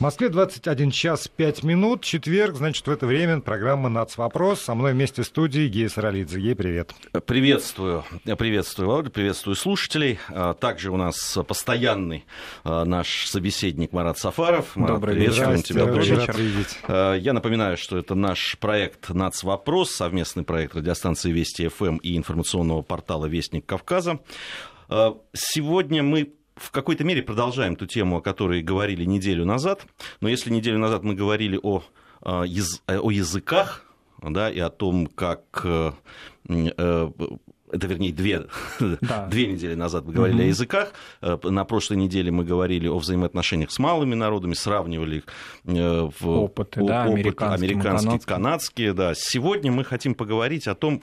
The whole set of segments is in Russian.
В Москве 21 час 5 минут, четверг, значит, в это время программа «Нацвопрос». Со мной вместе в студии Гея Саралидзе. Гей, привет. Приветствую, приветствую, Володя, приветствую слушателей. А, также у нас постоянный а, наш собеседник Марат Сафаров. Марат, Добрый вечер. тебя. Добрый вечер. А, я напоминаю, что это наш проект «Нацвопрос», совместный проект радиостанции Вести ФМ и информационного портала «Вестник Кавказа». Сегодня мы в какой-то мере продолжаем ту тему, о которой говорили неделю назад. Но если неделю назад мы говорили о, а, о языках, да, и о том, как э, э, это, вернее, две, да. две недели назад мы говорили угу. о языках. Э, на прошлой неделе мы говорили о взаимоотношениях с малыми народами, сравнивали их в опыты, да, опыт, американские, канадские. Да. Сегодня мы хотим поговорить о том,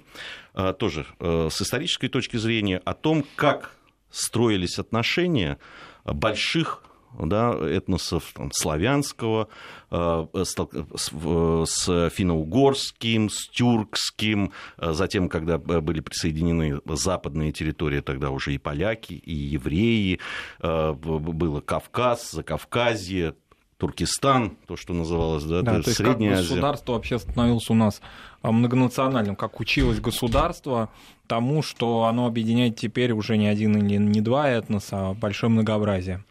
тоже с исторической точки зрения, о том, как строились отношения больших да, этносов там, славянского, э, с, с финно-угорским, с тюркским, э, затем, когда были присоединены западные территории, тогда уже и поляки, и евреи, э, было Кавказ, Закавказье, Туркестан, то, что называлось, да, да то есть Средняя как государство вообще становилось у нас многонациональным, как училось государство тому, что оно объединяет теперь уже не один или не два этноса, а большое многообразие.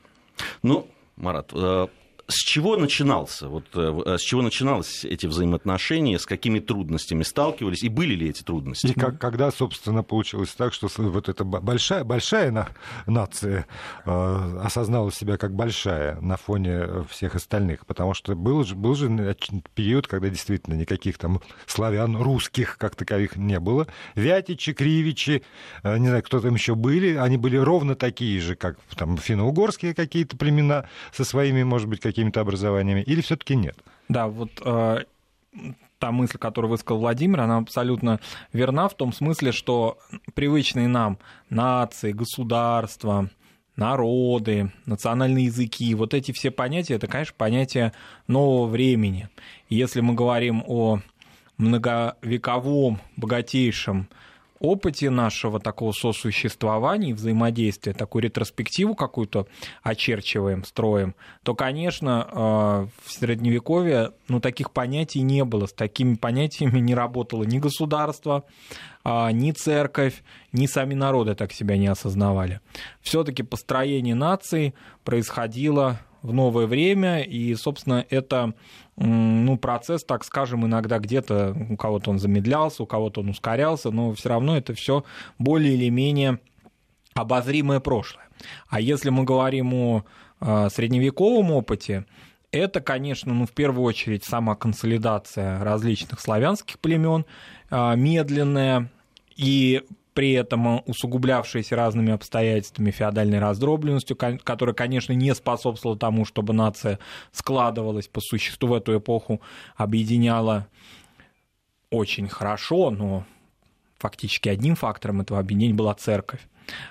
Ну, Марат, э, с чего начинался, вот, э, э, с чего начиналось эти взаимоотношения, с какими трудностями сталкивались, и были ли эти трудности? И как, когда, собственно, получилось так, что вот эта большая, большая на, нация э, осознала себя как большая на фоне всех остальных, потому что был был же период, когда действительно никаких там славян русских как таковых не было. Вятичи, Кривичи, э, не знаю, кто там еще были, они были ровно такие же, как там финно-угорские какие-то племена со своими, может быть, какими какими-то образованиями, или все-таки нет? Да, вот э, та мысль, которую высказал Владимир, она абсолютно верна в том смысле, что привычные нам нации, государства, народы, национальные языки, вот эти все понятия, это, конечно, понятия нового времени. если мы говорим о многовековом, богатейшем опыте нашего такого сосуществования и взаимодействия, такую ретроспективу какую-то очерчиваем, строим, то, конечно, э, в Средневековье ну, таких понятий не было. С такими понятиями не работало ни государство, а, ни церковь, ни сами народы так себя не осознавали. Все-таки построение наций происходило в новое время, и, собственно, это ну, процесс, так скажем, иногда где-то у кого-то он замедлялся, у кого-то он ускорялся, но все равно это все более или менее обозримое прошлое. А если мы говорим о а, средневековом опыте, это, конечно, ну, в первую очередь сама консолидация различных славянских племен, а, медленная и при этом усугублявшиеся разными обстоятельствами феодальной раздробленностью, которая, конечно, не способствовала тому, чтобы нация складывалась по существу в эту эпоху, объединяла очень хорошо, но фактически одним фактором этого объединения была церковь.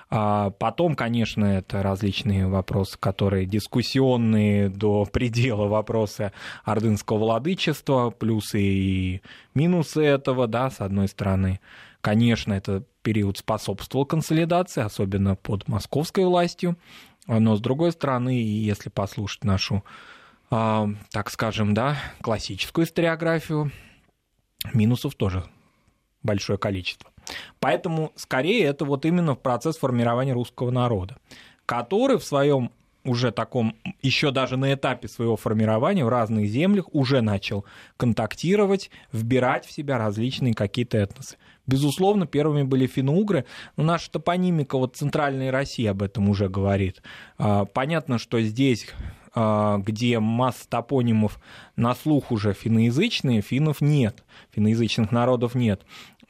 А потом, конечно, это различные вопросы, которые дискуссионные до предела вопросы ордынского владычества, плюсы и минусы этого, да, с одной стороны. Конечно, это период способствовал консолидации, особенно под московской властью. Но, с другой стороны, если послушать нашу, э, так скажем, да, классическую историографию, минусов тоже большое количество. Поэтому, скорее, это вот именно процесс формирования русского народа, который в своем уже таком, еще даже на этапе своего формирования в разных землях уже начал контактировать, вбирать в себя различные какие-то этносы. Безусловно, первыми были финно-угры, но наша топонимика вот центральной России об этом уже говорит. А, понятно, что здесь а, где масса топонимов на слух уже финноязычные, финнов нет, финноязычных народов нет,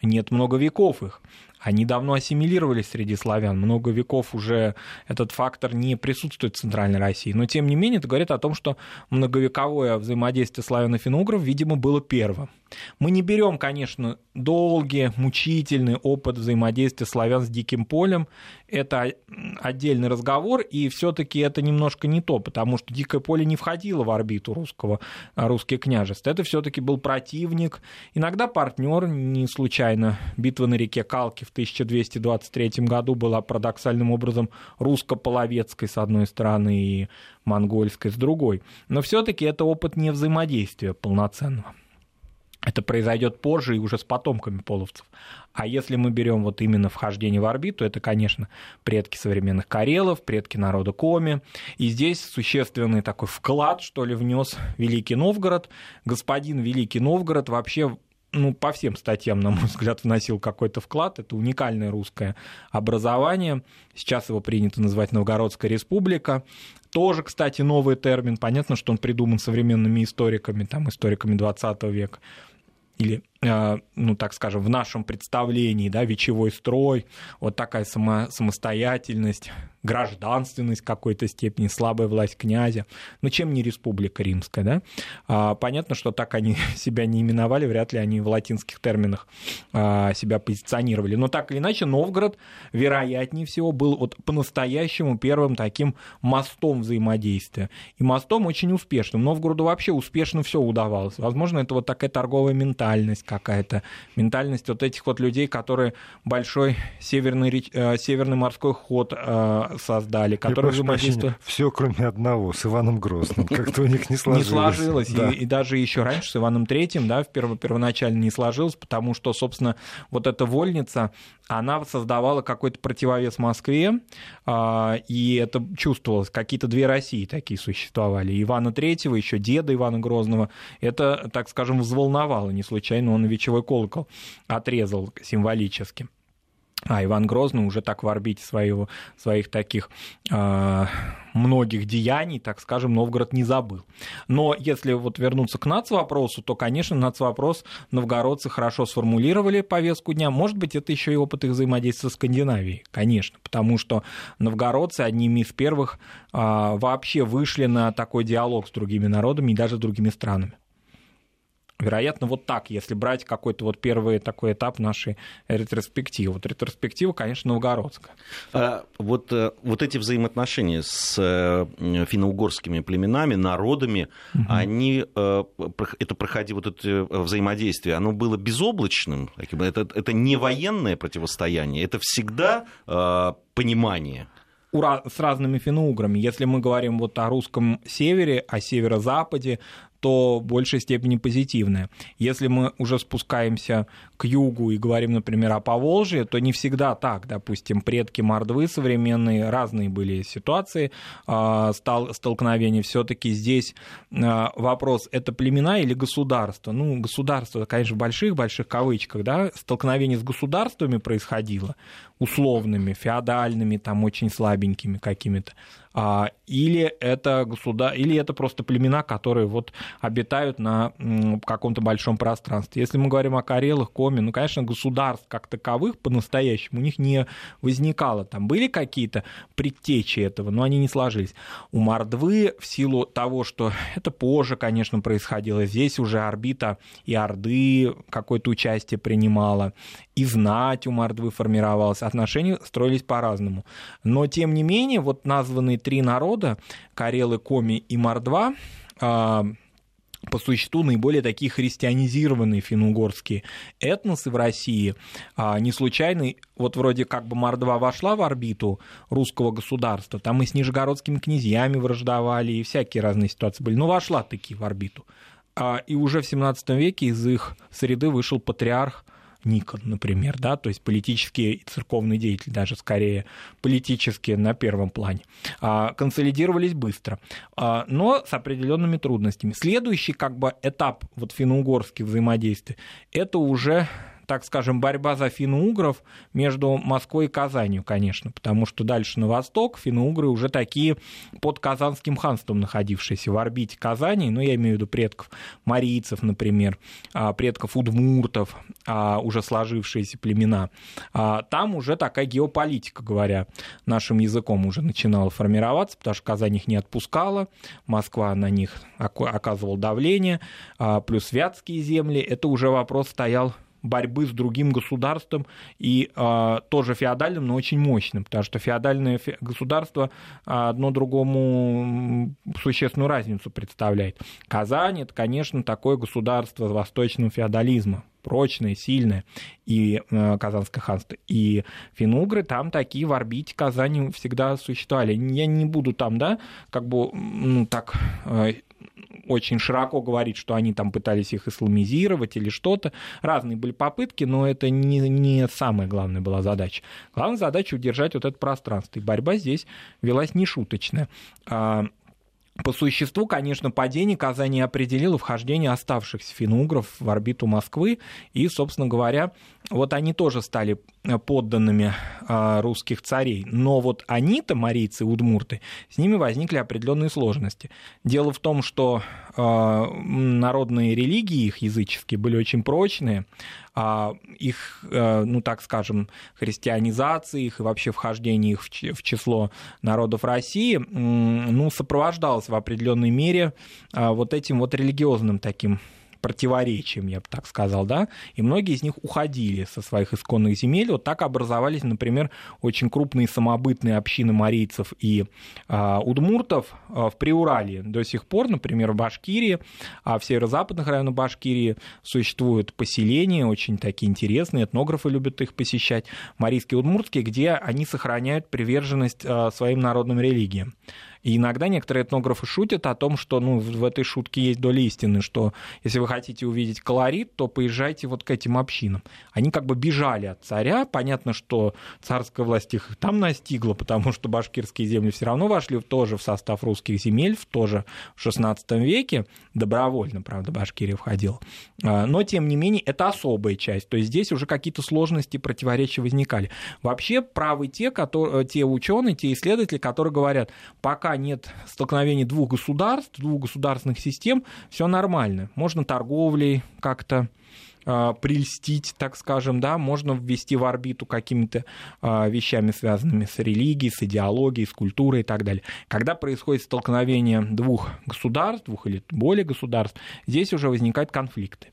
нет много веков их. Они давно ассимилировались среди славян, много веков уже этот фактор не присутствует в Центральной России. Но, тем не менее, это говорит о том, что многовековое взаимодействие славян и финно видимо, было первым. Мы не берем, конечно, долгий, мучительный опыт взаимодействия славян с диким полем. Это отдельный разговор, и все-таки это немножко не то, потому что дикое поле не входило в орбиту русского, русских княжеств. Это все-таки был противник, иногда партнер, не случайно. Битва на реке Калки в 1223 году была парадоксальным образом русско-половецкой с одной стороны и монгольской с другой. Но все-таки это опыт не взаимодействия полноценного. Это произойдет позже и уже с потомками половцев. А если мы берем вот именно вхождение в орбиту, это, конечно, предки современных карелов, предки народа Коми. И здесь существенный такой вклад, что ли, внес Великий Новгород. Господин Великий Новгород вообще ну, по всем статьям, на мой взгляд, вносил какой-то вклад. Это уникальное русское образование. Сейчас его принято называть Новгородская республика. Тоже, кстати, новый термин. Понятно, что он придуман современными историками, там, историками 20 века или, ну, так скажем, в нашем представлении, да, вечевой строй, вот такая само, самостоятельность, гражданственность в какой-то степени, слабая власть князя. Ну, чем не республика римская, да? А, понятно, что так они себя не именовали, вряд ли они в латинских терминах а, себя позиционировали. Но так или иначе, Новгород, вероятнее всего, был вот по-настоящему первым таким мостом взаимодействия. И мостом очень успешным. Новгороду вообще успешно все удавалось. Возможно, это вот такая торговая ментальность какая-то, ментальность вот этих вот людей, которые большой северный, э, северный морской ход э, создали, которые взаимодействуют... Все, кроме одного, с Иваном Грозным. Как-то у них не сложилось. Не сложилось, да. и, и даже еще раньше с Иваном Третьим, да, в перво, первоначально не сложилось, потому что, собственно, вот эта вольница, она создавала какой-то противовес Москве, э, и это чувствовалось. Какие-то две России такие существовали. Ивана Третьего, еще деда Ивана Грозного. Это, так скажем, взволновало не случайно он вечевой колокол отрезал символически. А Иван Грозный уже так в орбите своего, своих таких э, многих деяний, так скажем, Новгород не забыл. Но если вот вернуться к нацвопросу, то, конечно, нацвопрос новгородцы хорошо сформулировали повестку дня. Может быть, это еще и опыт их взаимодействия с Скандинавией, конечно, потому что новгородцы одними из первых э, вообще вышли на такой диалог с другими народами и даже с другими странами. Вероятно, вот так, если брать какой-то вот первый такой этап нашей ретроспективы. Вот ретроспектива, конечно, новгородская. А, вот, э, вот эти взаимоотношения с э, финно-угорскими племенами, народами, угу. они, э, это проходило, вот это взаимодействие, оно было безоблачным? Это, это не военное противостояние, это всегда понимание? с разными финно-уграми. Если мы говорим вот о русском севере, о северо-западе, то в большей степени позитивное. Если мы уже спускаемся к югу и говорим, например, о Поволжье, то не всегда так. Допустим, предки Мордвы современные, разные были ситуации а, столкновения. Все-таки здесь а, вопрос, это племена или государство? Ну, государство, конечно, в больших-больших кавычках, да, столкновение с государствами происходило, условными, феодальными, там очень слабенькими какими-то. А, или это государ... или это просто племена, которые вот обитают на каком-то большом пространстве. Если мы говорим о Карелах, Коми, ну, конечно, государств как таковых по-настоящему у них не возникало. Там были какие-то предтечи этого, но они не сложились. У Мордвы в силу того, что это позже, конечно, происходило, здесь уже орбита и Орды какое-то участие принимала, и знать у Мордвы формировалась, отношения строились по-разному. Но, тем не менее, вот названные три народа, Карелы, Коми и Мордва, а, по существу наиболее такие христианизированные финно-угорские этносы в России. А, не случайно, вот вроде как бы Мордва вошла в орбиту русского государства, там и с нижегородскими князьями враждовали, и всякие разные ситуации были, но вошла таки в орбиту. А, и уже в 17 веке из их среды вышел патриарх Никон, например, да, то есть политические и церковные деятели, даже скорее политические на первом плане, а, консолидировались быстро, а, но с определенными трудностями. Следующий как бы этап вот финно-угорских взаимодействий, это уже так скажем, борьба за финно-угров между Москвой и Казанью, конечно, потому что дальше на восток финно-угры уже такие под Казанским ханством находившиеся в орбите Казани, ну, я имею в виду предков марийцев, например, а, предков удмуртов, а, уже сложившиеся племена. А, там уже такая геополитика, говоря нашим языком, уже начинала формироваться, потому что Казань их не отпускала, Москва на них оказывала давление, плюс Вятские земли, это уже вопрос стоял борьбы с другим государством и э, тоже феодальным, но очень мощным, потому что феодальное государство одно другому существенную разницу представляет. Казань это, конечно, такое государство восточного феодализма, прочное, сильное, и э, Казанское ханство. И финугры там такие в орбите Казани всегда существовали. Я не буду там, да, как бы, ну, так очень широко говорить, что они там пытались их исламизировать или что-то. Разные были попытки, но это не, не самая главная была задача. Главная задача удержать вот это пространство. И борьба здесь велась нешуточная. А, по существу, конечно, падение Казани определило вхождение оставшихся финугров в орбиту Москвы, и, собственно говоря, вот они тоже стали подданными а, русских царей. Но вот они-то, марийцы, удмурты, с ними возникли определенные сложности. Дело в том, что а, народные религии их языческие были очень прочные, а их, ну так скажем, христианизация их и вообще вхождение их в число народов России, ну, сопровождалось в определенной мере вот этим вот религиозным таким противоречием, я бы так сказал, да, и многие из них уходили со своих исконных земель. Вот так образовались, например, очень крупные самобытные общины марийцев и а, удмуртов а, в Приурале. До сих пор, например, в Башкирии, а в северо-западных районах Башкирии существуют поселения, очень такие интересные, этнографы любят их посещать, марийские удмуртские, где они сохраняют приверженность а, своим народным религиям. И иногда некоторые этнографы шутят о том, что ну, в этой шутке есть доля истины, что если вы хотите увидеть колорит, то поезжайте вот к этим общинам. Они как бы бежали от царя. Понятно, что царская власть их там настигла, потому что башкирские земли все равно вошли тоже в состав русских земель, в тоже в XVI веке. Добровольно, правда, Башкирия входила. А, но, тем не менее, это особая часть. То есть здесь уже какие-то сложности, противоречия возникали. Вообще правы те, которые, те ученые, те исследователи, которые говорят, пока нет столкновений двух государств, двух государственных систем, все нормально. Можно торговлей как-то а, прельстить, так скажем, да, можно ввести в орбиту какими-то а, вещами, связанными с религией, с идеологией, с культурой и так далее. Когда происходит столкновение двух государств, двух или более государств, здесь уже возникают конфликты.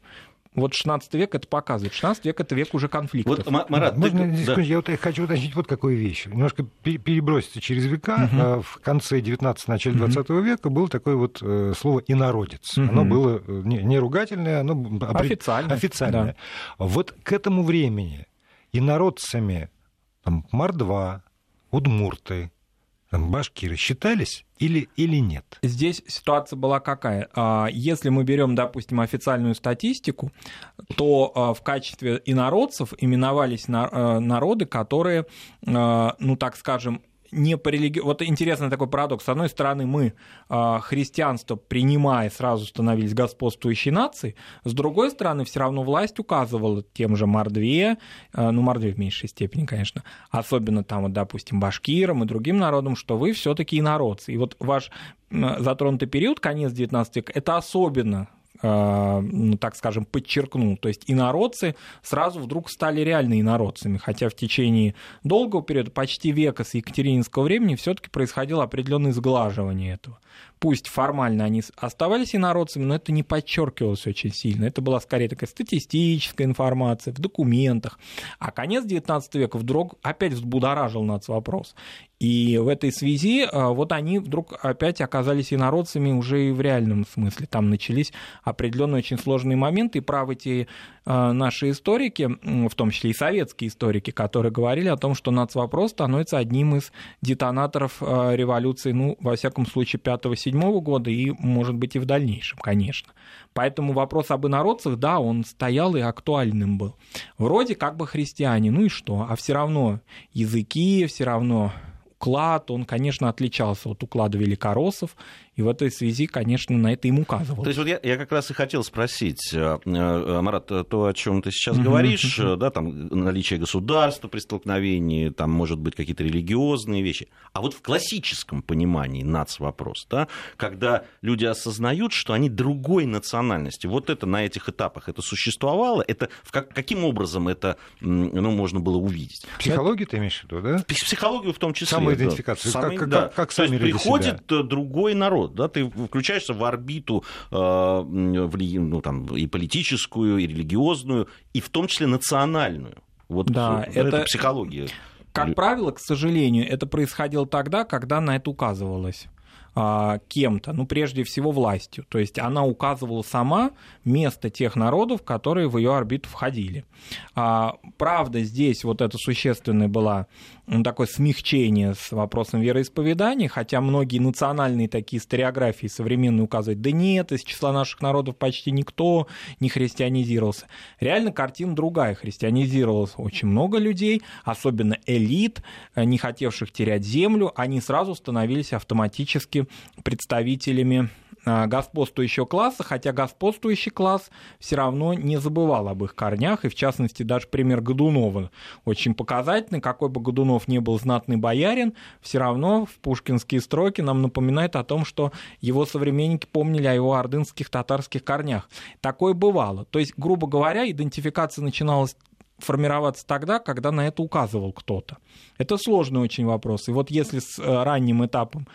Вот 16 век это показывает. 16 век это век уже конфликтов. Вот, Марат, Можно, ты... да. я вот хочу уточнить вот какую вещь. Немножко переброситься через века. Угу. В конце 19 начале 20 угу. века было такое вот э, слово «инородец». Угу. Оно было э, не ругательное, оно официальное. официальное. Да. Вот к этому времени инородцами там, мордва, удмурты, башкиры считались или, или нет? Здесь ситуация была какая? А, если мы берем, допустим, официальную статистику, то а, в качестве инородцев именовались а, народы, которые, ну так скажем, не по религи... Вот интересный такой парадокс. С одной стороны, мы э, христианство, принимая, сразу становились господствующей нацией. С другой стороны, все равно власть указывала тем же Мордве, э, ну, Мордве в меньшей степени, конечно, особенно там, вот, допустим, башкирам и другим народам, что вы все таки инородцы. И вот ваш затронутый период, конец 19 века, это особенно ну, так скажем, подчеркнул. То есть инородцы сразу вдруг стали реально инородцами, хотя в течение долгого периода, почти века с Екатерининского времени, все-таки происходило определенное сглаживание этого. Пусть формально они оставались инородцами, но это не подчеркивалось очень сильно. Это была скорее такая статистическая информация в документах. А конец XIX века вдруг опять взбудоражил нас вопрос. И в этой связи э, вот они вдруг опять оказались инородцами уже и в реальном смысле. Там начались определенные очень сложные моменты, и правы те э, наши историки, в том числе и советские историки, которые говорили о том, что нацвопрос становится одним из детонаторов э, революции, ну, во всяком случае, 5-7 года и, может быть, и в дальнейшем, конечно. Поэтому вопрос об инородцах, да, он стоял и актуальным был. Вроде как бы христиане, ну и что? А все равно языки, все равно уклад, он, конечно, отличался от уклада великороссов и в этой связи, конечно, на это им указывал. То есть вот я, я как раз и хотел спросить, э, э, Марат, то, о чем ты сейчас говоришь, да, там наличие государства при столкновении, там, может быть, какие-то религиозные вещи. А вот в классическом понимании нацвопрос, да, когда люди осознают, что они другой национальности, вот это на этих этапах это существовало, это в как, каким образом это ну, можно было увидеть? Психологию ты имеешь в виду, да? Психологию в том числе. Самоидентификацию. Да. Как, да. как, как сами То есть приходит себя. другой народ, да, ты включаешься в орбиту э, в, ну, там, и политическую, и религиозную, и в том числе национальную. Вот да, это, это психология. Как правило, к сожалению, это происходило тогда, когда на это указывалось. А, кем-то, ну, прежде всего, властью. То есть она указывала сама место тех народов, которые в ее орбиту входили. А, правда, здесь вот это существенное было ну, такое смягчение с вопросом вероисповедания, хотя многие национальные такие историографии современные указывают, да нет, из числа наших народов почти никто не христианизировался. Реально картина другая. Христианизировалось очень много людей, особенно элит, не хотевших терять землю, они сразу становились автоматически представителями господствующего класса, хотя господствующий класс все равно не забывал об их корнях, и в частности даже пример Годунова очень показательный, какой бы Годунов не был знатный боярин, все равно в пушкинские строки нам напоминает о том, что его современники помнили о его ордынских татарских корнях. Такое бывало. То есть, грубо говоря, идентификация начиналась формироваться тогда, когда на это указывал кто-то. Это сложный очень вопрос. И вот если с э, ранним этапом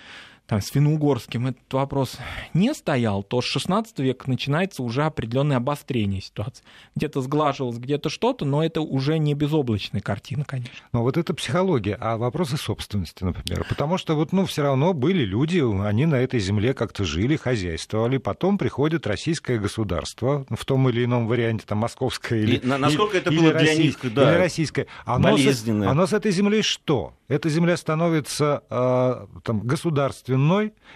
там, с финно-угорским этот вопрос не стоял, то с 16 века начинается уже определенное обострение ситуации. Где-то сглаживалось, где-то что-то, но это уже не безоблачная картина, конечно. Но вот это психология, а вопросы собственности, например. Потому что вот, ну, все равно были люди, они на этой земле как-то жили, хозяйствовали, потом приходит российское государство в том или ином варианте, там, московское или... И, насколько или, это было для них, да, или российское. Оно болезненное. С, оно с этой землей что? Эта земля становится э, там, государственной.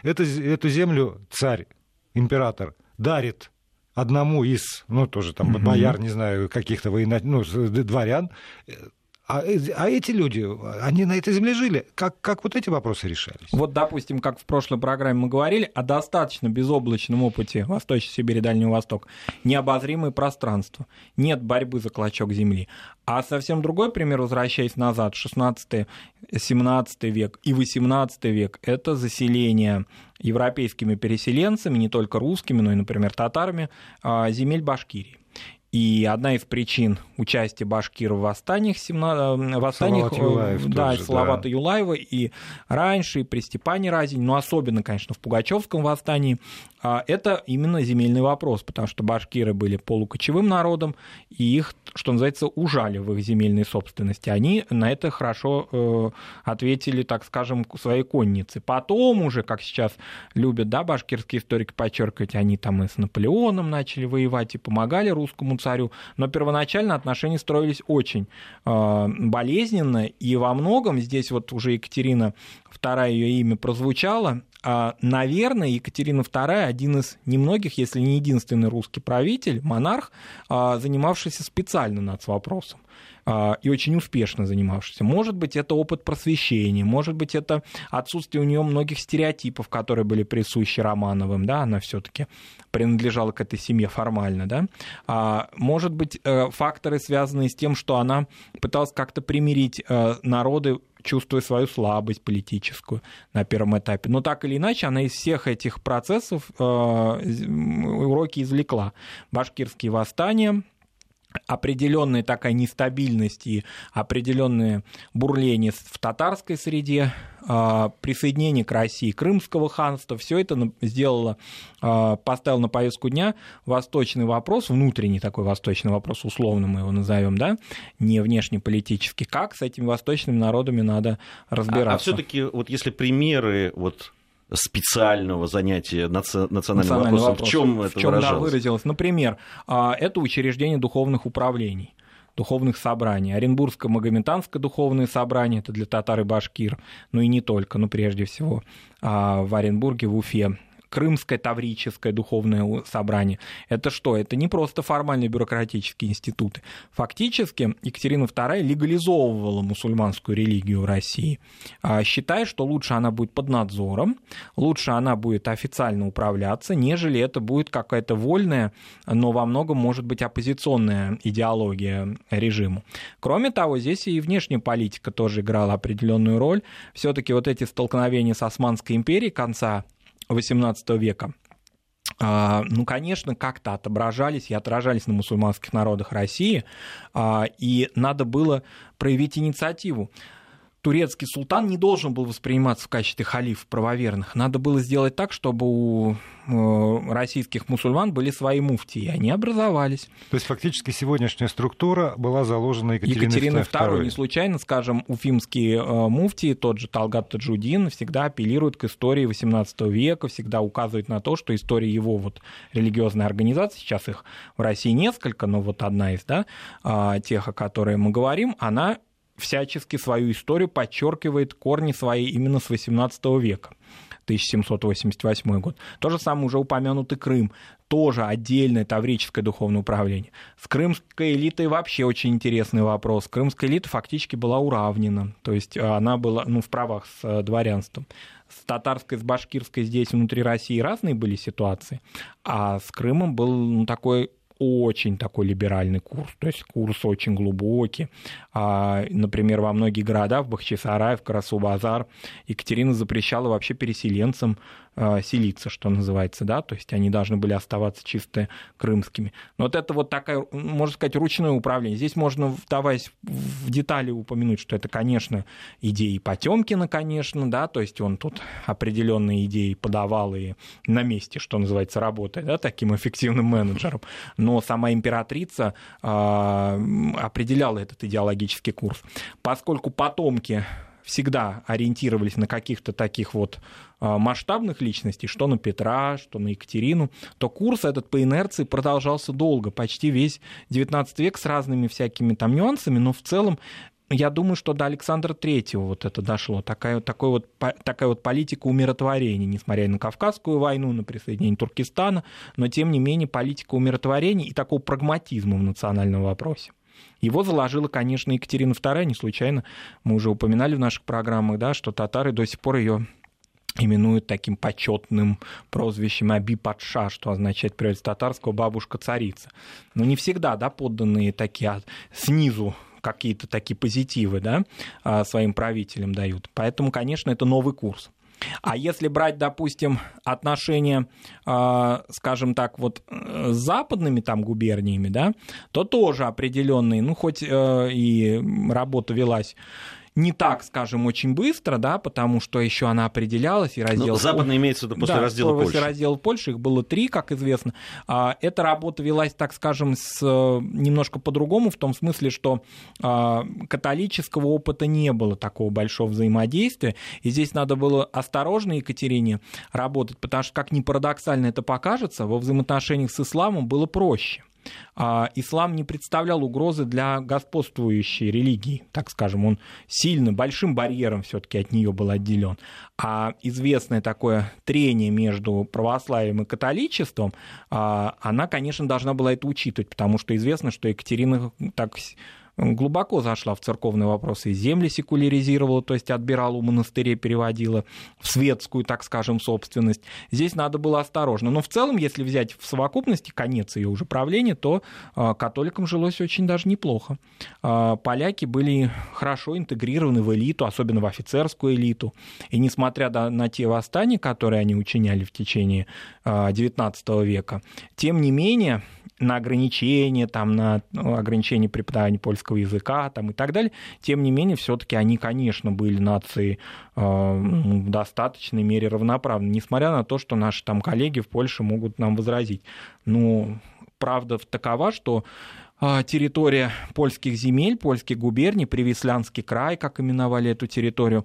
Это, эту землю царь, император дарит одному из, ну, тоже там, бояр, не знаю, каких-то военно... ну, дворян, а, э, а эти люди, они на этой земле жили. Как, как вот эти вопросы решались? Вот, допустим, как в прошлой программе мы говорили о достаточно безоблачном опыте Восточной Сибири и Дальнего Востока. Необозримое пространство. Нет борьбы за клочок земли. А совсем другой пример, возвращаясь назад, 16-17 век и 18 век, это заселение европейскими переселенцами, не только русскими, но и, например, татарами, а, земель Башкирии. И одна из причин участия башкиров в восстаниях, 17, восстаниях Салават Юлаев да, тоже, Салавата да. Юлаева и раньше, и при Степане Разине, но особенно, конечно, в Пугачевском восстании, а, это именно земельный вопрос, потому что башкиры были полукочевым народом, и их, что называется, ужали в их земельной собственности. Они на это хорошо э, ответили, так скажем, своей конницы. Потом уже, как сейчас любят да, башкирские историки подчеркивать, они там и с Наполеоном начали воевать и помогали русскому царю, но первоначально отношения строились очень э, болезненно, и во многом здесь вот уже Екатерина II ее имя прозвучало, наверное, Екатерина II один из немногих, если не единственный русский правитель, монарх, а, занимавшийся специально над вопросом а, и очень успешно занимавшийся. Может быть, это опыт просвещения, может быть, это отсутствие у нее многих стереотипов, которые были присущи Романовым, да, она все-таки принадлежала к этой семье формально, да. Может быть, э, факторы, связанные с тем, что она пыталась как-то примирить э, народы чувствуя свою слабость политическую на первом этапе. Но так или иначе, она из всех этих процессов э, уроки извлекла. Башкирские восстания, определенная такая нестабильность и определенное бурление в татарской среде, а, присоединение к России Крымского ханства, все это сделало, а, поставило на повестку дня восточный вопрос, внутренний такой восточный вопрос, условно мы его назовем, да, не внешнеполитический, как с этими восточными народами надо разбираться. А, а все-таки вот если примеры вот специального занятия национальным, национальным вопросом. Вопрос. В чем это в чем, выражалось? Да, выразилось? Например, а, это учреждение духовных управлений духовных собраний. Оренбургское Магометанское духовное собрание, это для татар и башкир, ну и не только, но прежде всего а, в Оренбурге, в Уфе Крымское Таврическое духовное собрание. Это что? Это не просто формальные бюрократические институты. Фактически Екатерина II легализовывала мусульманскую религию в России, а, считая, что лучше она будет под надзором, лучше она будет официально управляться, нежели это будет какая-то вольная, но во многом может быть оппозиционная идеология режиму. Кроме того, здесь и внешняя политика тоже играла определенную роль. Все-таки вот эти столкновения с Османской империей конца XVIII века, а, ну, конечно, как-то отображались и отражались на мусульманских народах России, а, и надо было проявить инициативу турецкий султан не должен был восприниматься в качестве халиф правоверных. Надо было сделать так, чтобы у э, российских мусульман были свои муфтии, и они образовались. То есть фактически сегодняшняя структура была заложена Екатериной, Екатериной II. Не случайно, скажем, уфимские э, муфтии, тот же Талгат Таджудин, всегда апеллируют к истории XVIII века, всегда указывают на то, что история его вот религиозной организации, сейчас их в России несколько, но вот одна из да, а, тех, о которой мы говорим, она всячески свою историю подчеркивает корни свои именно с XVIII века. 1788 год. То же самое уже упомянутый Крым, тоже отдельное таврическое духовное управление. С крымской элитой вообще очень интересный вопрос. Крымская элита фактически была уравнена, то есть она была ну, в правах с э, дворянством. С татарской, с башкирской здесь внутри России разные были ситуации, а с Крымом был ну, такой очень такой либеральный курс, то есть курс очень глубокий. А, например, во многие города, в Бахчисарай, в Карасу-Базар, Екатерина запрещала вообще переселенцам селиться, что называется, да, то есть они должны были оставаться чисто крымскими. Но вот это вот такая, можно сказать, ручное управление. Здесь можно, вдаваясь в детали, упомянуть, что это, конечно, идеи Потемкина, конечно, да, то есть он тут определенные идеи подавал и на месте, что называется, работая, да, таким эффективным менеджером. Но сама императрица э, определяла этот идеологический курс. Поскольку потомки всегда ориентировались на каких-то таких вот а, масштабных личностей, что на Петра, что на Екатерину, то курс этот по инерции продолжался долго, почти весь XIX век с разными всякими там нюансами, но в целом я думаю, что до Александра Третьего вот это дошло. Такая, такой вот, такая вот политика умиротворения, несмотря на Кавказскую войну, на присоединение Туркестана, но тем не менее политика умиротворения и такого прагматизма в национальном вопросе. Его заложила, конечно, Екатерина II, не случайно. Мы уже упоминали в наших программах, да, что татары до сих пор ее именуют таким почетным прозвищем Аби Патша, что означает перевод татарского бабушка-царица. Но не всегда, да, подданные такие а снизу какие-то такие позитивы, да, а, своим правителям дают. Поэтому, конечно, это новый курс. А если брать, допустим, отношения, а, скажем так, вот э, с западными там губерниями, да, то тоже определенные, ну, хоть э, и работа велась не так, скажем, очень быстро, да, потому что еще она определялась, и раздел... Ну, западно имеется в виду после да, раздела Польши. После раздела Польши, их было три, как известно. А, эта работа велась, так скажем, с, немножко по-другому, в том смысле, что а, католического опыта не было такого большого взаимодействия, и здесь надо было осторожно Екатерине работать, потому что, как ни парадоксально это покажется, во взаимоотношениях с исламом было проще. А ислам не представлял угрозы для господствующей религии, так скажем, он сильно, большим барьером все-таки от нее был отделен. А известное такое трение между православием и католичеством, а, она, конечно, должна была это учитывать, потому что известно, что Екатерина так глубоко зашла в церковные вопросы, и земли секуляризировала, то есть отбирала у монастырей, переводила в светскую, так скажем, собственность. Здесь надо было осторожно. Но в целом, если взять в совокупности конец ее уже правления, то а, католикам жилось очень даже неплохо. А, поляки были хорошо интегрированы в элиту, особенно в офицерскую элиту. И несмотря на те восстания, которые они учиняли в течение XIX а, века, тем не менее, на ограничения, там, на ну, ограничение преподавания польского языка там, и так далее. Тем не менее, все-таки они, конечно, были нации э, в достаточной мере равноправны, несмотря на то, что наши там коллеги в Польше могут нам возразить. Ну, правда такова, что э, территория польских земель, польских губерний, Привислянский край, как именовали эту территорию,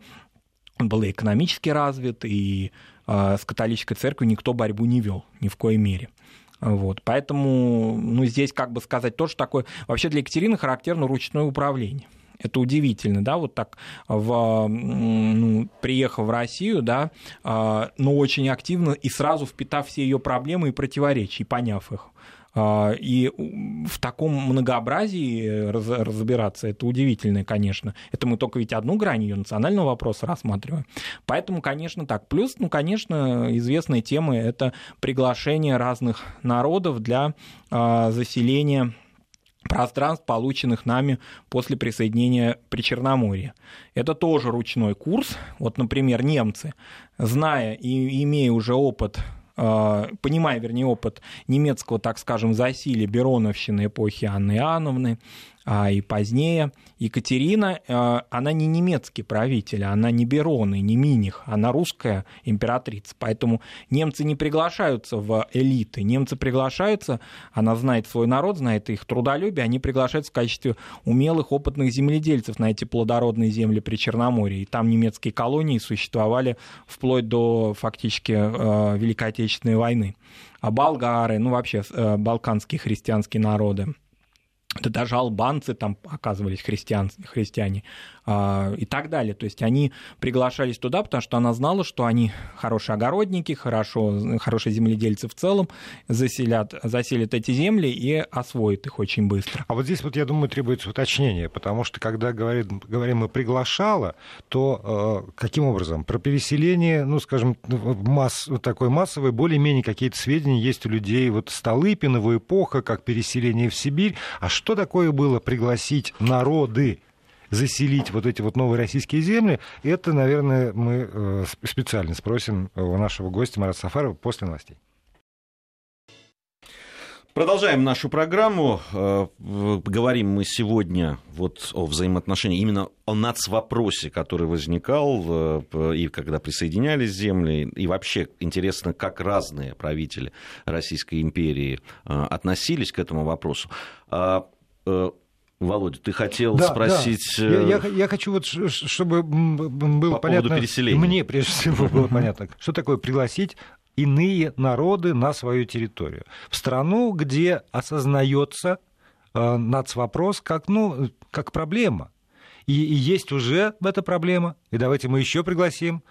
был экономически развит, и э, с католической церковью никто борьбу не вел ни в коей мере. Вот, поэтому, ну, здесь, как бы сказать, тоже такое... Вообще для Екатерины характерно ручное управление. Это удивительно, да, вот так, в, ну, приехав в Россию, да, но очень активно и сразу впитав все ее проблемы и противоречия, и поняв их. А, и в таком многообразии разбираться, это удивительно, конечно. Это мы только ведь одну грань ее национального вопроса рассматриваем. Поэтому, конечно, так. Плюс, ну, конечно, известные темы — это приглашение разных народов для а, заселения пространств, полученных нами после присоединения при Черноморье. Это тоже ручной курс. Вот, например, немцы, зная и имея уже опыт понимая, вернее, опыт немецкого, так скажем, засилия Бероновщины эпохи Анны Иоанновны, а и позднее. Екатерина, э, она не немецкий правитель, она не Берон и не Миних, она русская императрица. Поэтому немцы не приглашаются в элиты, немцы приглашаются, она знает свой народ, знает их трудолюбие, они приглашаются в качестве умелых, опытных земледельцев на эти плодородные земли при Черноморье. И там немецкие колонии существовали вплоть до фактически э, Великой Отечественной войны. А болгары, ну вообще э, балканские христианские народы, да даже албанцы там оказывались христиан, христиане и так далее. То есть они приглашались туда, потому что она знала, что они хорошие огородники, хорошо, хорошие земледельцы в целом, заселят, заселят эти земли и освоят их очень быстро. А вот здесь вот, я думаю, требуется уточнение, потому что когда говорит, говорим мы «приглашала», то э, каким образом? Про переселение, ну, скажем, масс, такой массовый, более-менее какие-то сведения есть у людей. Вот Столыпинова эпоха, как переселение в Сибирь. А что такое было пригласить народы? Заселить вот эти вот новые российские земли, это, наверное, мы э, специально спросим у нашего гостя Марата Сафарова после новостей. Продолжаем нашу программу. Э, говорим мы сегодня вот о взаимоотношениях, именно о нацвопросе, который возникал э, и когда присоединялись земли. И вообще интересно, как разные правители Российской империи относились к этому вопросу. Володя, ты хотел да, спросить... Да. Я, я, я хочу вот, чтобы было по понятно... переселения. Мне, прежде всего, было понятно, что такое пригласить иные народы на свою территорию. В страну, где осознается э, нацвопрос как, ну, как проблема. И, и есть уже эта проблема, и давайте мы еще пригласим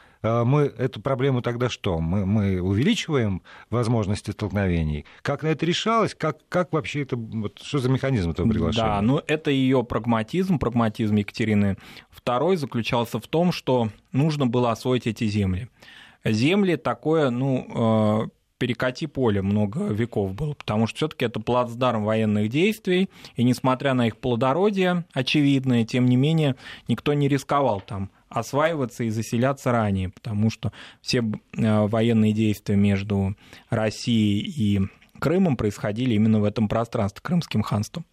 мы эту проблему тогда что? Мы, мы увеличиваем возможности столкновений? Как на это решалось? Как, как вообще это, вот, что за механизм этого приглашения? Да, ну это ее прагматизм, прагматизм Екатерины II заключался в том, что нужно было освоить эти земли. Земли такое, ну, а, перекати поле много веков было, потому что все-таки это плацдарм военных действий, и несмотря на их плодородие очевидное, тем не менее никто не рисковал там осваиваться и заселяться ранее, потому что все э, военные действия между Россией и Крымом происходили именно в этом пространстве, Крымским ханством.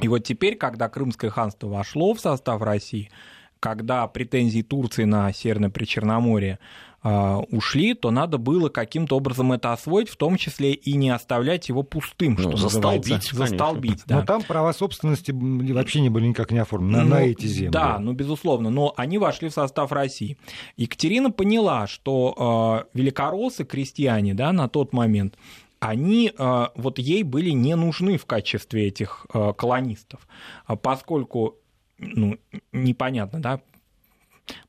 И вот теперь, когда Крымское ханство вошло в состав России, когда претензии Турции на Северное Причерноморье ушли, то надо было каким-то образом это освоить, в том числе и не оставлять его пустым, ну, что застолбить, застолбить. Да. Но там права собственности вообще не были никак не оформлены ну, на эти земли. Да, ну безусловно, но они вошли в состав России. Екатерина поняла, что э, великороссы, крестьяне, да, на тот момент, они э, вот ей были не нужны в качестве этих э, колонистов, поскольку ну, непонятно, да,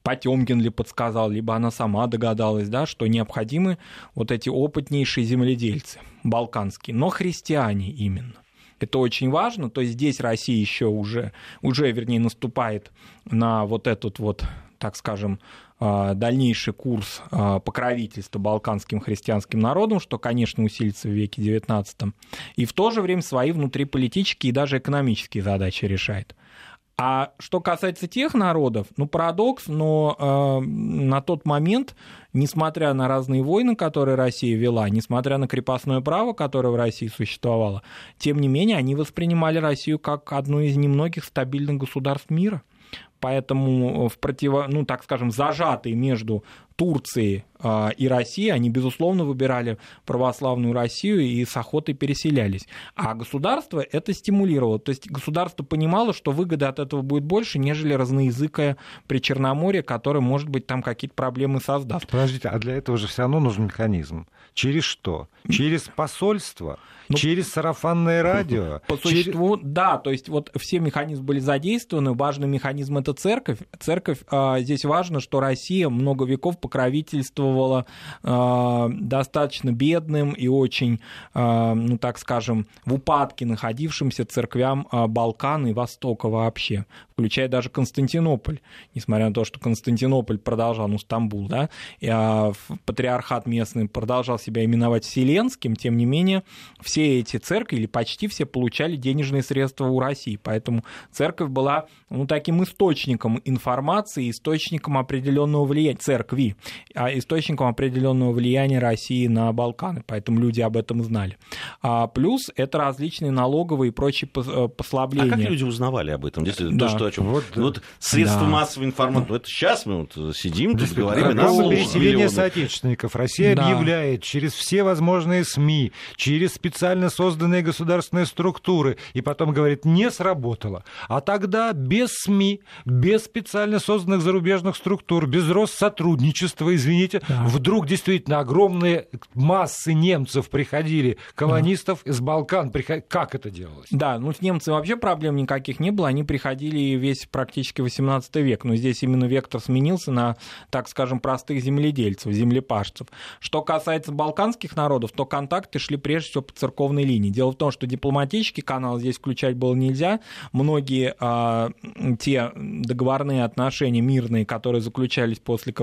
Потемкин ли подсказал, либо она сама догадалась, да, что необходимы вот эти опытнейшие земледельцы, балканские, но христиане именно. Это очень важно, то есть здесь Россия еще уже, уже, вернее, наступает на вот этот вот, так скажем, а, дальнейший курс а, покровительства балканским христианским народам, что, конечно, усилится в веке XIX, и в то же время свои внутриполитические и даже экономические задачи решает. А что касается тех народов, ну, парадокс, но э, на тот момент, несмотря на разные войны, которые Россия вела, несмотря на крепостное право, которое в России существовало, тем не менее они воспринимали Россию как одну из немногих стабильных государств мира. поэтому в противо, ну, так скажем, зажатый между Турции а, и России, они, безусловно, выбирали православную Россию и с охотой переселялись. А государство это стимулировало. То есть государство понимало, что выгоды от этого будет больше, нежели разноязыкое при Черноморье, которое, может быть, там какие-то проблемы создаст. Подождите, а для этого же все равно нужен механизм. Через что? Через посольство? Ну, через сарафанное радио? По существу, через... да, то есть вот все механизмы были задействованы, важный механизм это церковь. Церковь, а, здесь важно, что Россия много веков покровительствовала а, достаточно бедным и очень, а, ну так скажем, в упадке находившимся церквям а, Балкана и Востока вообще, включая даже Константинополь, несмотря на то, что Константинополь продолжал, ну Стамбул, да, а, патриархат местный продолжал себя именовать Вселенским, тем не менее все эти церкви, или почти все, получали денежные средства у России. Поэтому церковь была ну, таким источником информации, источником определенного влияния, церкви, а источником определенного влияния России на Балканы. Поэтому люди об этом знали. А плюс это различные налоговые и прочие э, послабления. А как люди узнавали об этом? Если да. то, что, о чем... вот, вот средства да. массовой информации. Ну, это сейчас мы вот сидим, тут говорим, и нас переселение соотечественников. Россия да. объявляет через все возможные СМИ, через специально созданные государственные структуры, и потом говорит, не сработало. А тогда без СМИ, без специально созданных зарубежных структур, без Россотрудничества, извините, да. вдруг действительно огромные массы немцев приходили, колонистов да. из Балкан. Приход... Как это делалось? Да, ну с немцами вообще проблем никаких не было, они приходили весь практически 18 век, но здесь именно вектор сменился на, так скажем, простых земледельцев, землепашцев. Что касается балканских народов, то контакты шли прежде всего по церковной линии. Дело в том, что дипломатический канал здесь включать было нельзя. Многие а, те договорные отношения мирные, которые заключались после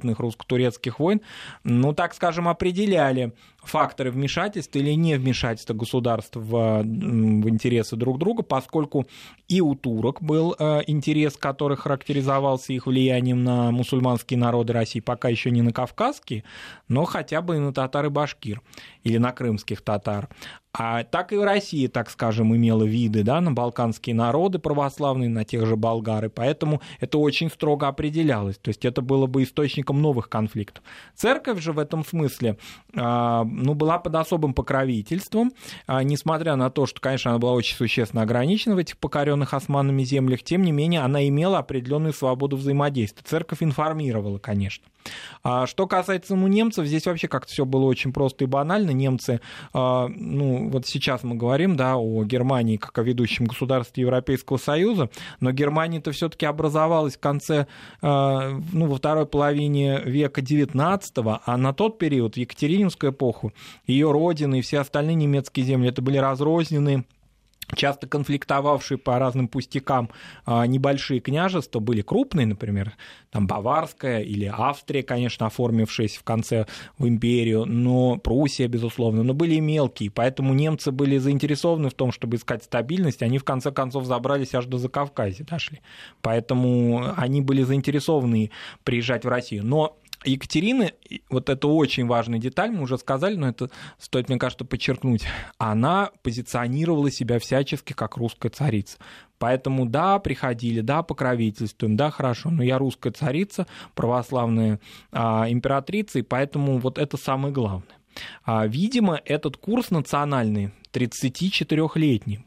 кровопролитных русско-турецких войн, ну, так скажем, определяли факторы вмешательства или не вмешательства государств в, в интересы друг друга, поскольку и у турок был э, интерес, который характеризовался их влиянием на мусульманские народы России, пока еще не на кавказские, но хотя бы и на татар и башкир или на крымских татар. А так и в России, так скажем, имела виды да, на балканские народы православные, на тех же болгары, поэтому это очень строго определялось, то есть это было бы источником новых конфликтов. Церковь же в этом смысле а, ну, была под особым покровительством, а, несмотря на то, что, конечно, она была очень существенно ограничена в этих покоренных османами землях, тем не менее она имела определенную свободу взаимодействия. Церковь информировала, конечно. А что касается ну, немцев, здесь вообще как-то все было очень просто и банально. Немцы, ну, вот сейчас мы говорим, да, о Германии как о ведущем государстве Европейского Союза, но Германия-то все-таки образовалась в конце, э, ну, во второй половине века XIX, а на тот период, в Екатерининскую эпоху, ее родины и все остальные немецкие земли, это были разрозненные часто конфликтовавшие по разным пустякам а, небольшие княжества были крупные, например, там Баварская или Австрия, конечно, оформившаяся в конце в империю, но Пруссия, безусловно, но были и мелкие, поэтому немцы были заинтересованы в том, чтобы искать стабильность, они в конце концов забрались аж до Закавказья, дошли, поэтому они были заинтересованы приезжать в Россию, но Екатерины, вот это очень важная деталь, мы уже сказали, но это стоит, мне кажется, подчеркнуть, она позиционировала себя всячески как русская царица. Поэтому да, приходили, да, покровительствуем, да, хорошо, но я русская царица, православная а, императрица, и поэтому вот это самое главное. А, видимо, этот курс национальный, 34-летний,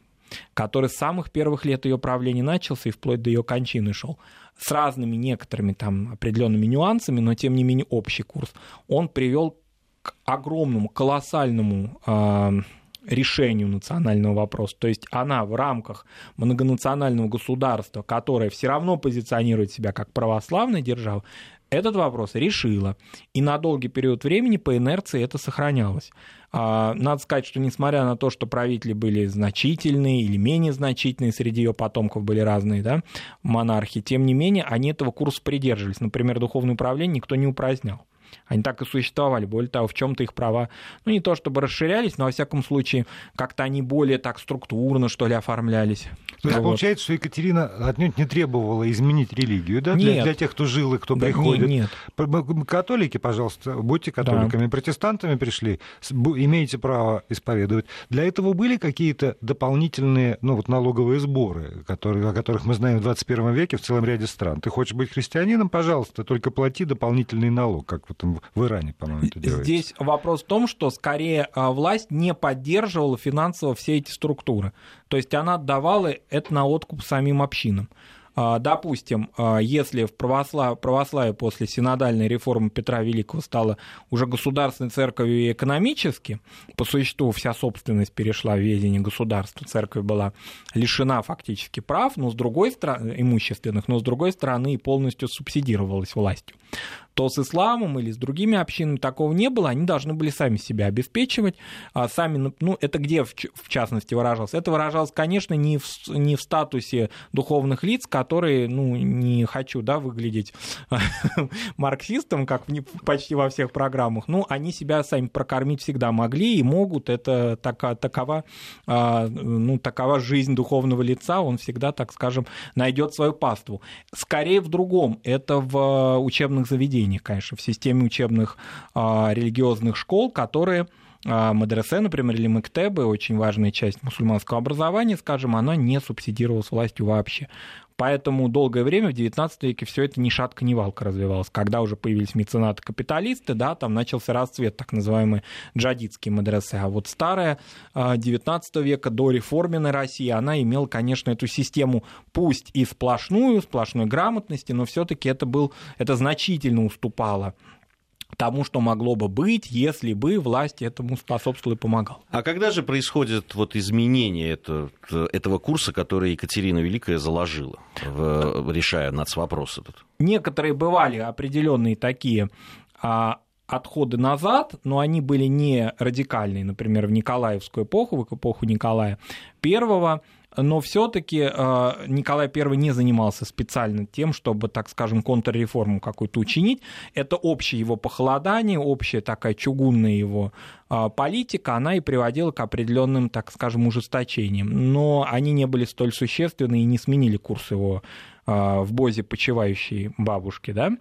который с самых первых лет ее правления начался и вплоть до ее кончины шел, с разными некоторыми там определенными нюансами, но тем не менее общий курс, он привел к огромному, колоссальному э, решению национального вопроса. То есть она в рамках многонационального государства, которое все равно позиционирует себя как православная держава, этот вопрос решила. И на долгий период времени по инерции это сохранялось. А, надо сказать, что несмотря на то, что правители были значительные или менее значительные, среди ее потомков были разные да, монархи, тем не менее они этого курса придерживались. Например, духовное управление никто не упразднял. Они так и существовали. Более того, в чем-то их права, ну, не то чтобы расширялись, но, во всяком случае, как-то они более так структурно, что ли, оформлялись. То есть вот. получается, что Екатерина отнюдь не требовала изменить религию, да, для, для тех, кто жил и кто да, приходит. Нет. Католики, пожалуйста, будьте католиками. Да. Протестантами пришли, имеете право исповедовать. Для этого были какие-то дополнительные, ну вот налоговые сборы, которые, о которых мы знаем в 21 веке в целом ряде стран. Ты хочешь быть христианином, пожалуйста, только плати дополнительный налог, как вот в Иране, по-моему, это делается. Здесь вопрос в том, что скорее а, власть не поддерживала финансово все эти структуры. То есть она отдавала это на откуп самим общинам. А, допустим, а, если в православ... православие после синодальной реформы Петра Великого стало уже государственной церковью экономически, по существу вся собственность перешла в ведение государства, церковь была лишена фактически прав, но с другой стороны, имущественных, но с другой стороны и полностью субсидировалась властью то с исламом или с другими общинами такого не было, они должны были сами себя обеспечивать, а сами, ну, это где в, частности выражалось? Это выражалось, конечно, не в, не в статусе духовных лиц, которые, ну, не хочу, да, выглядеть марксистом, как почти во всех программах, ну, они себя сами прокормить всегда могли и могут, это такова, а, ну, такова жизнь духовного лица, он всегда, так скажем, найдет свою паству. Скорее в другом, это в учебных заведениях направлениях, конечно, в системе учебных а, религиозных школ, которые Мадресе, например, или Мектебы, очень важная часть мусульманского образования, скажем, она не субсидировалась властью вообще. Поэтому долгое время в XIX веке все это ни шатка, ни валка развивалось. Когда уже появились меценаты-капиталисты, да, там начался расцвет так называемый джадидский мадресе. А вот старая XIX века, до реформенной России, она имела, конечно, эту систему пусть и сплошную, сплошной грамотности, но все-таки это, был, это значительно уступало тому, что могло бы быть, если бы власть этому способствовала и помогала. А когда же происходит вот изменение это, этого курса, который Екатерина Великая заложила, в, решая нацвопрос этот? Некоторые бывали определенные такие а, отходы назад, но они были не радикальные, например, в Николаевскую эпоху, в эпоху Николая I, но все-таки э, Николай I не занимался специально тем, чтобы, так скажем, контрреформу какую-то учинить. Это общее его похолодание, общая такая чугунная его э, политика, она и приводила к определенным, так скажем, ужесточениям. Но они не были столь существенны и не сменили курс его э, в бозе почивающей бабушки, да,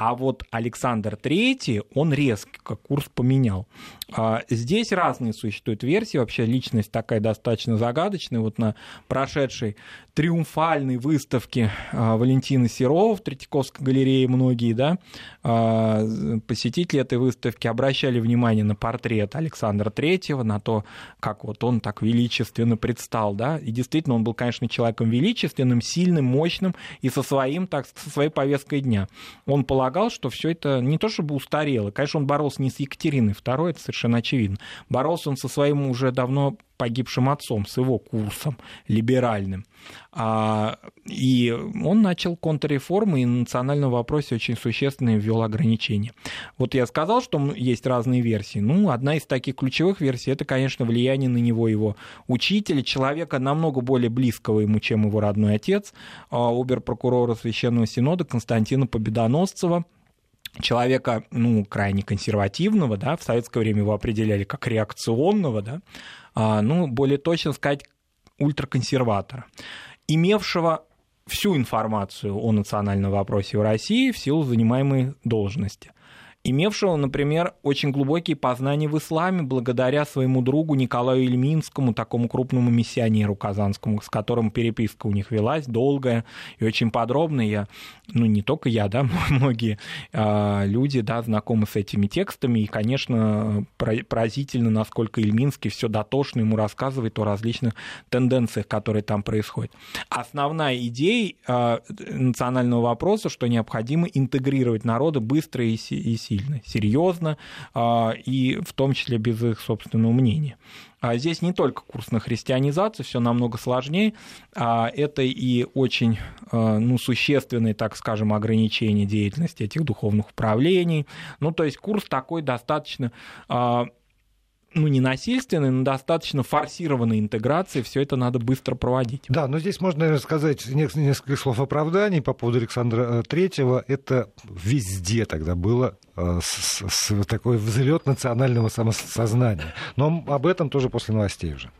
а вот Александр III, он резко курс поменял. А, здесь разные существуют версии. Вообще личность такая достаточно загадочная. Вот на прошедшей триумфальной выставке а, Валентины Серова в Третьяковской галерее многие да, а, посетители этой выставки обращали внимание на портрет Александра III, на то, как вот он так величественно предстал. Да? И действительно, он был, конечно, человеком величественным, сильным, мощным и со, своим, так, со своей повесткой дня. Он полагал, полагал, что все это не то чтобы устарело. Конечно, он боролся не с Екатериной II, это совершенно очевидно. Боролся он со своим уже давно погибшим отцом, с его курсом либеральным. А, и он начал контрреформы и на национальном вопросе очень существенно ввел ограничения. Вот я сказал, что есть разные версии. Ну, одна из таких ключевых версий, это, конечно, влияние на него его учителя, человека намного более близкого ему, чем его родной отец, а, обер-прокурора Священного Синода Константина Победоносцева, человека, ну, крайне консервативного, да, в советское время его определяли как реакционного, да, ну, более точно сказать, ультраконсерватора, имевшего всю информацию о национальном вопросе в России в силу занимаемой должности имевшего, например, очень глубокие познания в исламе благодаря своему другу Николаю Ильминскому, такому крупному миссионеру казанскому, с которым переписка у них велась долгая и очень подробная. Ну, не только я, да, многие э, люди, да, знакомы с этими текстами, и, конечно, поразительно, насколько Ильминский все дотошно ему рассказывает о различных тенденциях, которые там происходят. Основная идея э, национального вопроса, что необходимо интегрировать народы быстро и, и сильно, серьезно, а, и в том числе без их собственного мнения. А здесь не только курс на христианизацию, все намного сложнее. А это и очень а, ну, существенные, так скажем, ограничения деятельности этих духовных управлений. Ну, то есть курс такой достаточно ну, не насильственной, но достаточно форсированной интеграции, все это надо быстро проводить. Да, но здесь можно, наверное, сказать несколько слов оправданий по поводу Александра Третьего. Это везде тогда было э, с, такой взлет национального самосознания. Но об этом тоже после новостей уже.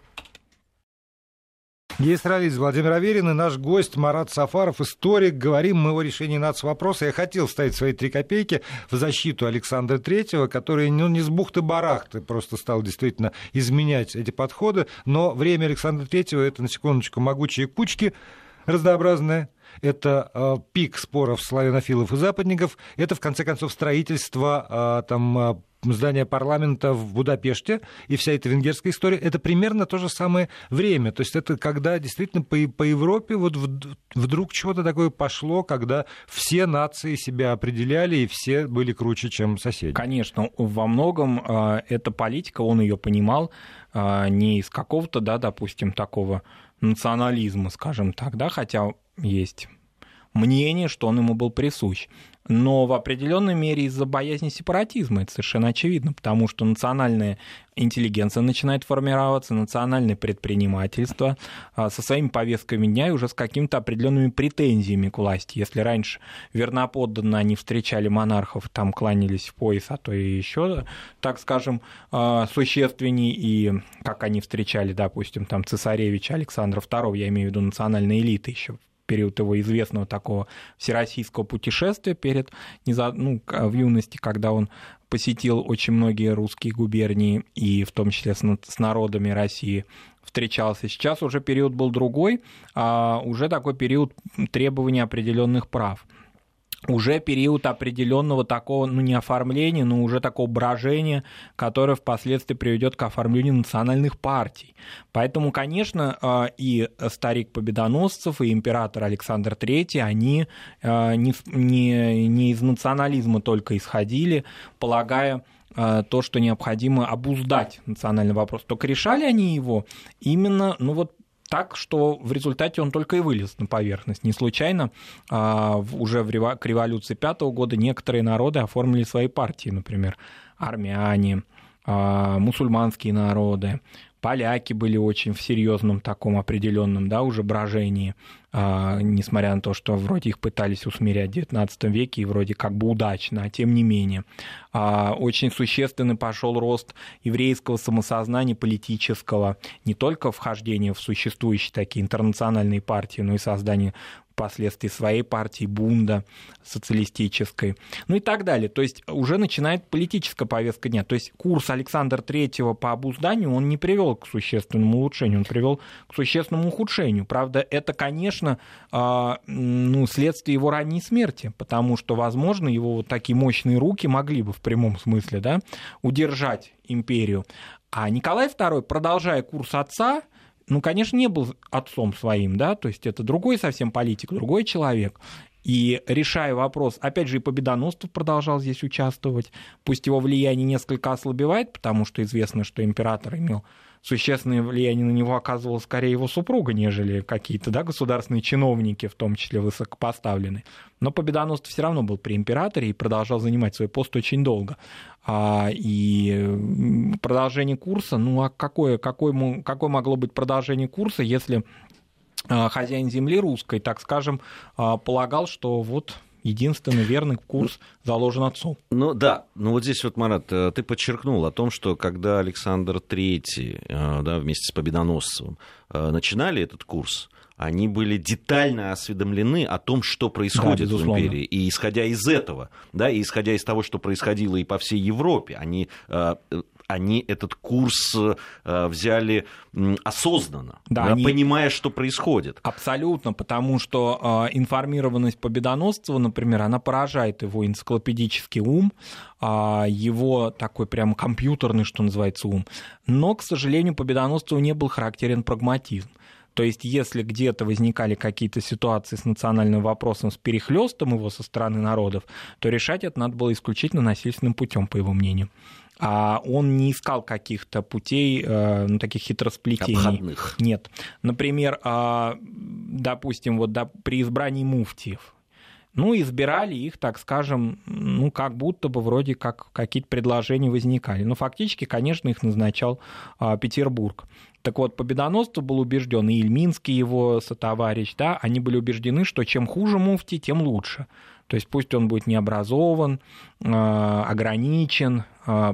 Гейстралист Владимир Аверин и наш гость Марат Сафаров, историк. Говорим мы о решении нацвопроса. Я хотел ставить свои три копейки в защиту Александра Третьего, который ну, не с бухты-барахты просто стал действительно изменять эти подходы. Но время Александра Третьего — это, на секундочку, могучие кучки разнообразные, это э, пик споров славянофилов и западников, это, в конце концов, строительство э, там, здания парламента в Будапеште и вся эта венгерская история, это примерно то же самое время. То есть это когда действительно по, по Европе вот вдруг чего-то такое пошло, когда все нации себя определяли и все были круче, чем соседи. Конечно, во многом э, эта политика, он ее понимал э, не из какого-то, да, допустим, такого национализма, скажем так, да, хотя есть мнение, что он ему был присущ. Но в определенной мере из-за боязни сепаратизма, это совершенно очевидно, потому что национальная интеллигенция начинает формироваться, национальное предпринимательство а, со своими повестками дня и уже с какими-то определенными претензиями к власти. Если раньше верноподданно они встречали монархов, там кланялись в пояс, а то и еще, так скажем, а, существенней, и как они встречали, допустим, там цесаревича Александра II, я имею в виду национальной элиты еще период его известного такого всероссийского путешествия перед, ну, в юности, когда он посетил очень многие русские губернии, и в том числе с народами России встречался. Сейчас уже период был другой, а уже такой период требования определенных прав уже период определенного такого, ну не оформления, но уже такого брожения, которое впоследствии приведет к оформлению национальных партий. Поэтому, конечно, э, и старик Победоносцев, и император Александр III, они э, не, не, не из национализма только исходили, полагая, э, то, что необходимо обуздать национальный вопрос. Только решали они его именно, ну вот так, что в результате он только и вылез на поверхность. Не случайно а, уже к революции пятого года некоторые народы оформили свои партии, например, армяне, а, мусульманские народы, поляки были очень в серьезном таком определенном, да, уже брожении, а, несмотря на то, что вроде их пытались усмирять в XIX веке и вроде как бы удачно, а тем не менее. А, очень существенный пошел рост еврейского самосознания политического, не только вхождение в существующие такие интернациональные партии, но и создание впоследствии своей партии Бунда социалистической, ну и так далее. То есть уже начинает политическая повестка дня. То есть курс Александра III по обузданию, он не привел к существенному улучшению, он привел к существенному ухудшению. Правда, это, конечно, а, ну, следствие его ранней смерти, потому что, возможно, его вот такие мощные руки могли бы в прямом смысле да, удержать империю. А Николай II, продолжая курс отца, ну, конечно, не был отцом своим, да, то есть это другой совсем политик, другой человек. И решая вопрос, опять же, и Победоносцев продолжал здесь участвовать, пусть его влияние несколько ослабевает, потому что известно, что император имел существенное влияние на него оказывала скорее его супруга, нежели какие-то да, государственные чиновники, в том числе высокопоставленные. Но Победоносцев все равно был при императоре и продолжал занимать свой пост очень долго. А, и продолжение курса, ну а какое, какое, какое могло быть продолжение курса, если а, хозяин земли русской, так скажем, а, полагал, что вот единственный верный курс заложен отцом. Ну да, ну вот здесь вот, Марат, э, ты подчеркнул о том, что когда Александр III э, да, вместе с Победоносцевым э, начинали этот курс, они были детально осведомлены о том, что происходит да, в империи. И исходя из этого, да, и исходя из того, что происходило и по всей Европе, они они этот курс э, взяли осознанно, да, да, они... понимая, что происходит. Абсолютно, потому что э, информированность Победоносцева, например, она поражает его энциклопедический ум, а, его такой прям компьютерный, что называется, ум. Но, к сожалению, Победоносцеву не был характерен прагматизм. То есть, если где-то возникали какие-то ситуации с национальным вопросом, с перехлестом его со стороны народов, то решать это надо было исключительно насильственным путем, по его мнению а он не искал каких-то путей, э, ну, таких хитросплетений. Обходных. Нет. Например, а, допустим, вот при избрании муфтиев, ну, избирали их, так скажем, ну, как будто бы вроде как какие-то предложения возникали. Но фактически, конечно, их назначал а, Петербург. Так вот, Победоносцев был убежден, и Ильминский его сотоварищ, да, они были убеждены, что чем хуже муфти, тем лучше. То есть пусть он будет необразован, ограничен,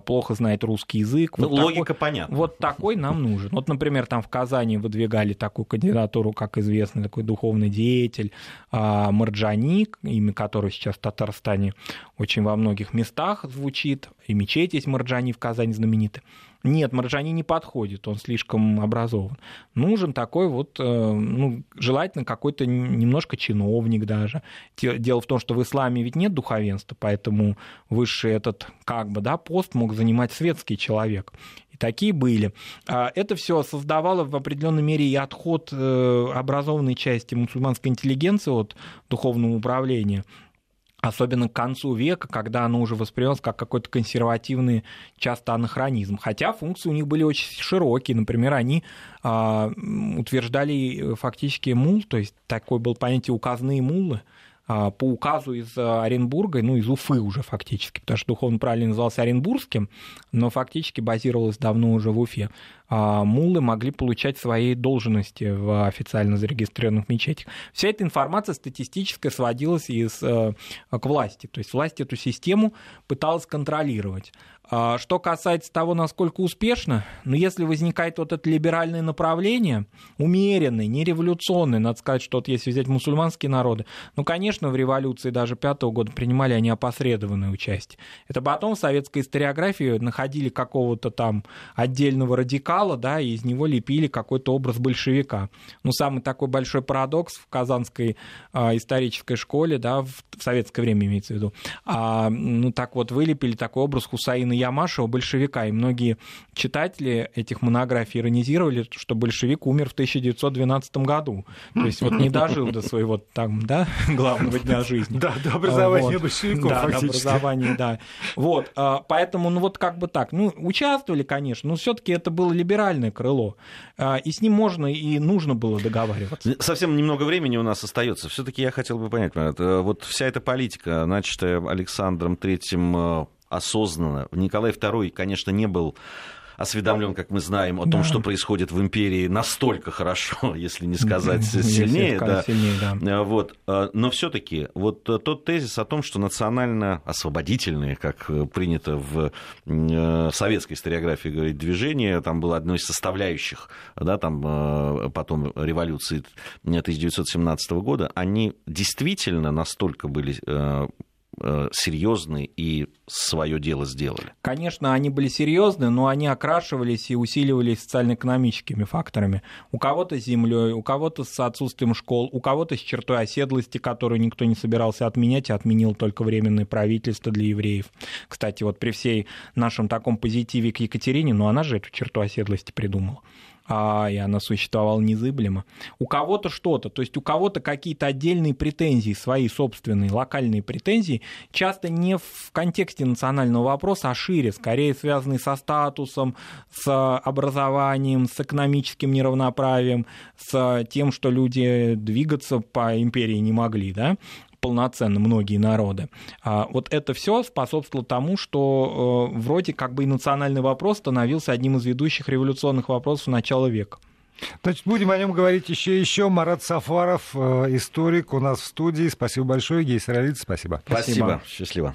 плохо знает русский язык. Ну, вот логика такой, понятна. Вот такой нам нужен. Вот, например, там в Казани выдвигали такую кандидатуру, как известный такой духовный деятель Марджаник, имя которого сейчас в Татарстане очень во многих местах звучит, и мечеть есть Марджани в Казани знаменитая. Нет, Марджани не подходит, он слишком образован. Нужен такой вот, э, ну, желательно какой-то немножко чиновник даже. Дело в том, что в исламе ведь нет духовенства, поэтому высший этот, как бы, да, пост мог занимать светский человек. И такие были. А это все создавало в определенной мере и отход э, образованной части мусульманской интеллигенции от духовного управления особенно к концу века, когда оно уже воспринималось как какой-то консервативный часто анахронизм. Хотя функции у них были очень широкие. Например, они а, утверждали фактически мул, то есть такое было понятие указные мулы, по указу из Оренбурга, ну, из Уфы уже фактически, потому что духовно правильно назывался Оренбургским, но фактически базировалось давно уже в Уфе. А, мулы могли получать свои должности в официально зарегистрированных мечетях. Вся эта информация статистическая сводилась из, э, к власти, то есть власть эту систему пыталась контролировать. А, что касается того, насколько успешно, ну, если возникает вот это либеральное направление, умеренное, не революционное, надо сказать, что вот если взять мусульманские народы, ну, конечно, в революции даже пятого года принимали они опосредованное участие. Это потом в советской историографии находили какого-то там отдельного радикала, да, и из него лепили какой-то образ большевика. Ну, самый такой большой парадокс в Казанской а, исторической школе, да, в, в советское время имеется в виду, а, ну, так вот вылепили такой образ Хусаина Ямашева, большевика, и многие читатели этих монографий иронизировали, что большевик умер в 1912 году. То есть вот не дожил до своего там, да, главного дня жизни. Да, до образования вот. большевиков да, фактически. до образования, да. Вот, а, поэтому, ну вот как бы так, ну участвовали, конечно, но все таки это было либеральное крыло, а, и с ним можно и нужно было договариваться. Совсем немного времени у нас остается. все таки я хотел бы понять, вот вся эта политика, начатая Александром Третьим осознанно. Николай II, конечно, не был осведомлен, как мы знаем, о том, да. что происходит в империи настолько хорошо, если не сказать сильнее. Да. сильнее да. Вот. А, но все-таки вот тот тезис о том, что национально-освободительные, как принято в э, советской историографии говорить, движение, там было одной из составляющих, да, там э, потом революции 1917 года, они действительно настолько были э, Э, серьезны и свое дело сделали. Конечно, они были серьезны, но они окрашивались и усиливались социально-экономическими факторами. У кого-то с землей, у кого-то с отсутствием школ, у кого-то с чертой оседлости, которую никто не собирался отменять, а отменил только временное правительство для евреев. Кстати, вот при всей нашем таком позитиве к Екатерине, ну она же эту черту оседлости придумала а, и она существовала незыблемо. У кого-то что-то, то есть у кого-то какие-то отдельные претензии, свои собственные локальные претензии, часто не в контексте национального вопроса, а шире, скорее связанные со статусом, с образованием, с экономическим неравноправием, с тем, что люди двигаться по империи не могли, да, полноценно многие народы. А вот это все способствовало тому, что э, вроде как бы и национальный вопрос становился одним из ведущих революционных вопросов начала века. Значит, будем о нем говорить еще и еще. Марат Сафаров, э, историк, у нас в студии. Спасибо большое, Гей Саралидзе, спасибо. Спасибо. спасибо. Счастливо.